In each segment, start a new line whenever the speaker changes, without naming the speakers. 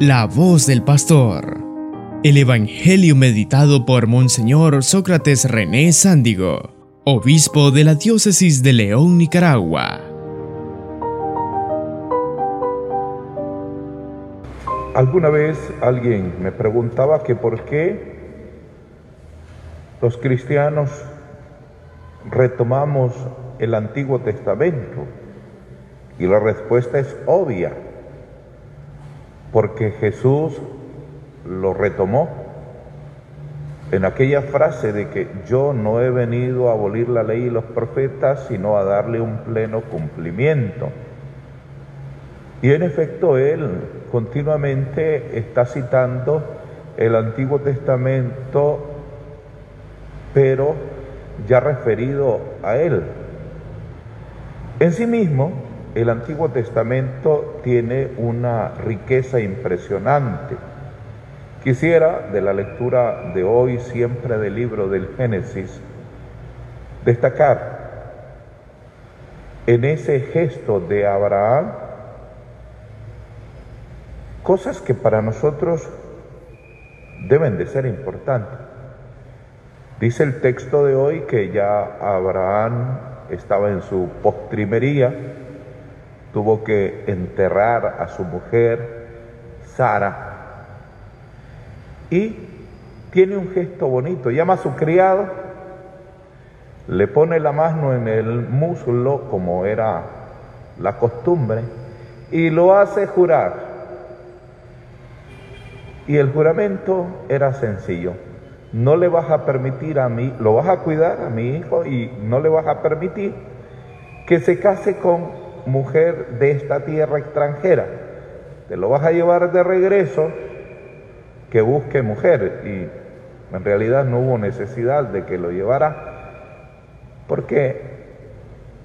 La voz del pastor. El Evangelio meditado por Monseñor Sócrates René Sándigo, obispo de la diócesis de León, Nicaragua.
Alguna vez alguien me preguntaba que por qué los cristianos retomamos el Antiguo Testamento. Y la respuesta es obvia porque Jesús lo retomó en aquella frase de que yo no he venido a abolir la ley y los profetas, sino a darle un pleno cumplimiento. Y en efecto él continuamente está citando el Antiguo Testamento, pero ya referido a él. En sí mismo, el Antiguo Testamento tiene una riqueza impresionante. Quisiera, de la lectura de hoy, siempre del libro del Génesis, destacar en ese gesto de Abraham cosas que para nosotros deben de ser importantes. Dice el texto de hoy que ya Abraham estaba en su postrimería, tuvo que enterrar a su mujer, Sara, y tiene un gesto bonito, llama a su criado, le pone la mano en el muslo como era la costumbre y lo hace jurar. Y el juramento era sencillo, no le vas a permitir a mí, lo vas a cuidar a mi hijo y no le vas a permitir que se case con mujer de esta tierra extranjera. Te lo vas a llevar de regreso, que busque mujer. Y en realidad no hubo necesidad de que lo llevara, porque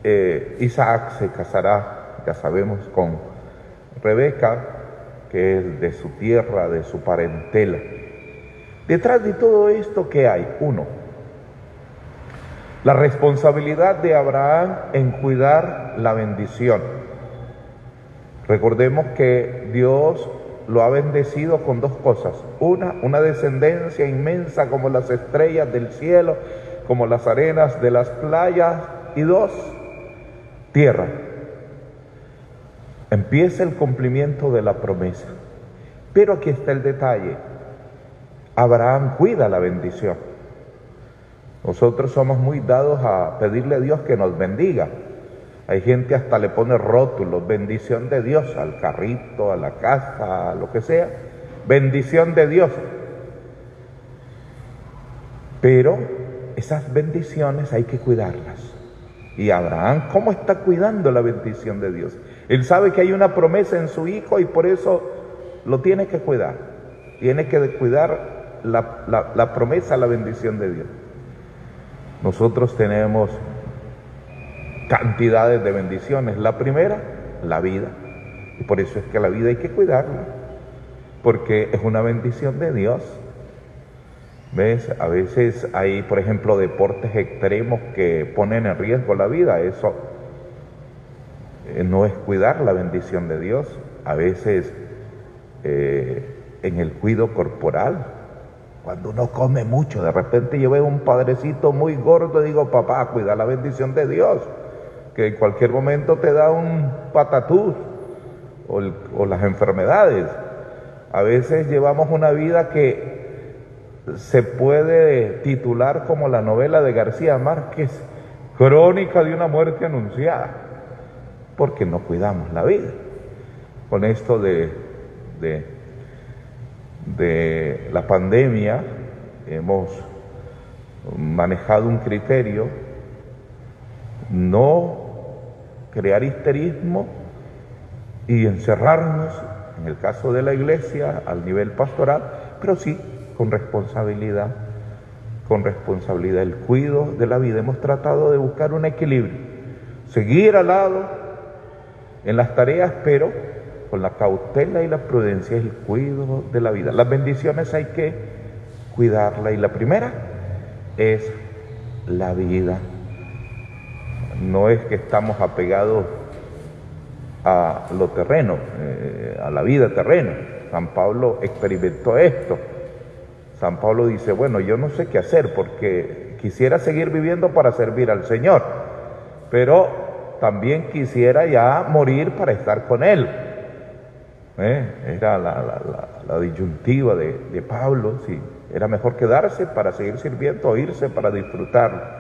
eh, Isaac se casará, ya sabemos, con Rebeca, que es de su tierra, de su parentela. Detrás de todo esto, ¿qué hay? Uno, la responsabilidad de Abraham en cuidar la bendición. Recordemos que Dios lo ha bendecido con dos cosas. Una, una descendencia inmensa como las estrellas del cielo, como las arenas de las playas. Y dos, tierra. Empieza el cumplimiento de la promesa. Pero aquí está el detalle. Abraham cuida la bendición. Nosotros somos muy dados a pedirle a Dios que nos bendiga. Hay gente hasta le pone rótulos, bendición de Dios al carrito, a la casa, a lo que sea. Bendición de Dios. Pero esas bendiciones hay que cuidarlas. Y Abraham, ¿cómo está cuidando la bendición de Dios? Él sabe que hay una promesa en su hijo y por eso lo tiene que cuidar. Tiene que cuidar la, la promesa, la bendición de Dios. Nosotros tenemos cantidades de bendiciones. La primera, la vida. Y por eso es que la vida hay que cuidarla, porque es una bendición de Dios. ¿Ves? A veces hay, por ejemplo, deportes extremos que ponen en riesgo la vida. Eso eh, no es cuidar la bendición de Dios. A veces eh, en el cuido corporal, cuando uno come mucho, de repente yo veo un padrecito muy gordo digo, papá, cuida la bendición de Dios, que en cualquier momento te da un patatús o, o las enfermedades. A veces llevamos una vida que se puede titular como la novela de García Márquez, Crónica de una muerte anunciada, porque no cuidamos la vida. Con esto de, de de la pandemia hemos manejado un criterio, no crear histerismo y encerrarnos, en el caso de la iglesia, al nivel pastoral, pero sí con responsabilidad, con responsabilidad, el cuidado de la vida. Hemos tratado de buscar un equilibrio, seguir al lado en las tareas, pero con la cautela y la prudencia es el cuidado de la vida. Las bendiciones hay que cuidarla y la primera es la vida. No es que estamos apegados a lo terreno, eh, a la vida terrena, San Pablo experimentó esto. San Pablo dice, bueno, yo no sé qué hacer porque quisiera seguir viviendo para servir al Señor, pero también quisiera ya morir para estar con Él. ¿Eh? Era la, disyuntiva de, de, Pablo, si era mejor quedarse para seguir sirviendo o irse para disfrutar.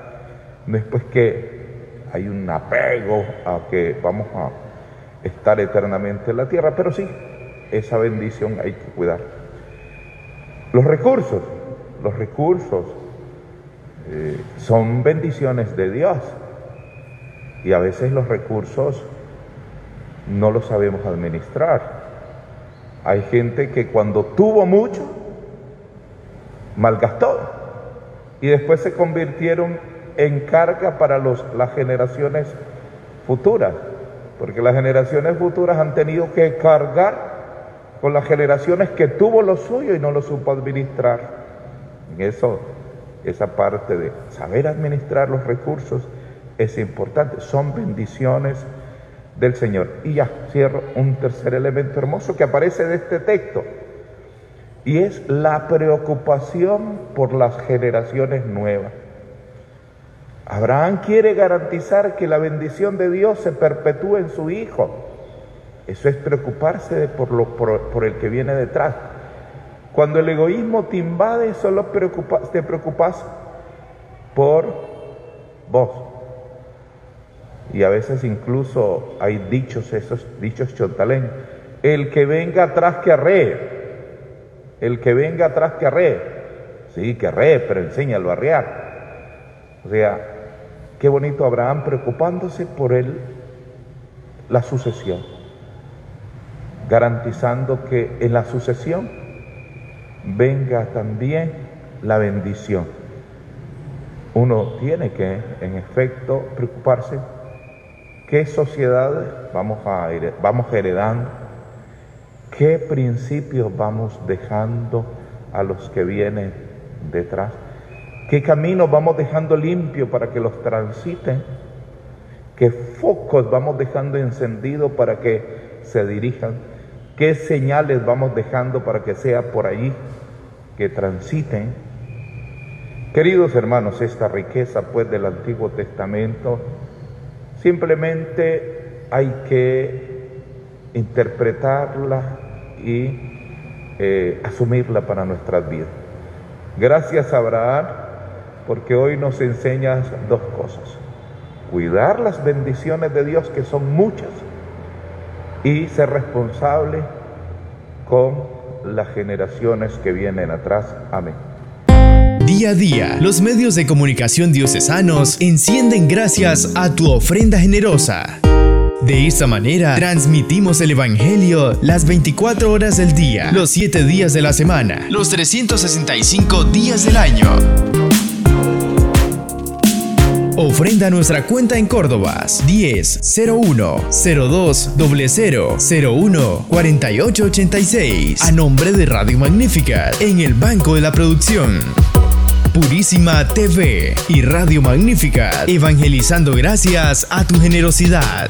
Después que hay un apego a que vamos a estar eternamente en la tierra, pero sí, esa bendición hay que cuidar. Los recursos, los recursos eh, son bendiciones de Dios y a veces los recursos no los sabemos administrar. Hay gente que cuando tuvo mucho, malgastó y después se convirtieron en carga para las generaciones futuras, porque las generaciones futuras han tenido que cargar con las generaciones que tuvo lo suyo y no lo supo administrar. En eso, esa parte de saber administrar los recursos es importante, son bendiciones del Señor. Y ya cierro un tercer elemento hermoso que aparece de este texto, y es la preocupación por las generaciones nuevas. Abraham quiere garantizar que la bendición de Dios se perpetúe en su hijo. Eso es preocuparse por, lo, por, el que viene detrás. Cuando el egoísmo te invade, solo te preocupas por vos. Y a veces incluso hay dichos, esos dichos chontaleños. El que venga atrás que arree. El que venga atrás que arree. Sí, que arree, pero enséñalo a arrear. O sea, qué bonito Abraham preocupándose por él, la sucesión garantizando que en la sucesión venga también la bendición. Uno tiene que, en efecto, preocuparse qué sociedades vamos, a, vamos heredando, qué principios vamos dejando a los que vienen detrás, qué caminos vamos dejando limpios para que los transiten, qué focos vamos dejando encendidos para que se dirijan ¿Qué señales vamos dejando para que sea por allí que transiten? Queridos hermanos, esta riqueza pues del Antiguo Testamento simplemente hay que interpretarla y eh, asumirla para nuestras vidas. Gracias Abraham porque hoy nos enseñas dos cosas. Cuidar las bendiciones de Dios que son muchas y ser responsable con las generaciones que vienen atrás. Amén.
Día a día, los medios de comunicación diocesanos encienden gracias a tu ofrenda generosa. De esta manera, transmitimos el Evangelio las 24 horas del día, los 7 días de la semana, los 365 días del año. Ofrenda nuestra cuenta en Córdoba 10 01 02 00 01 48 86 a nombre de Radio Magnífica en el Banco de la Producción. Purísima TV y Radio Magnífica, evangelizando gracias a tu generosidad.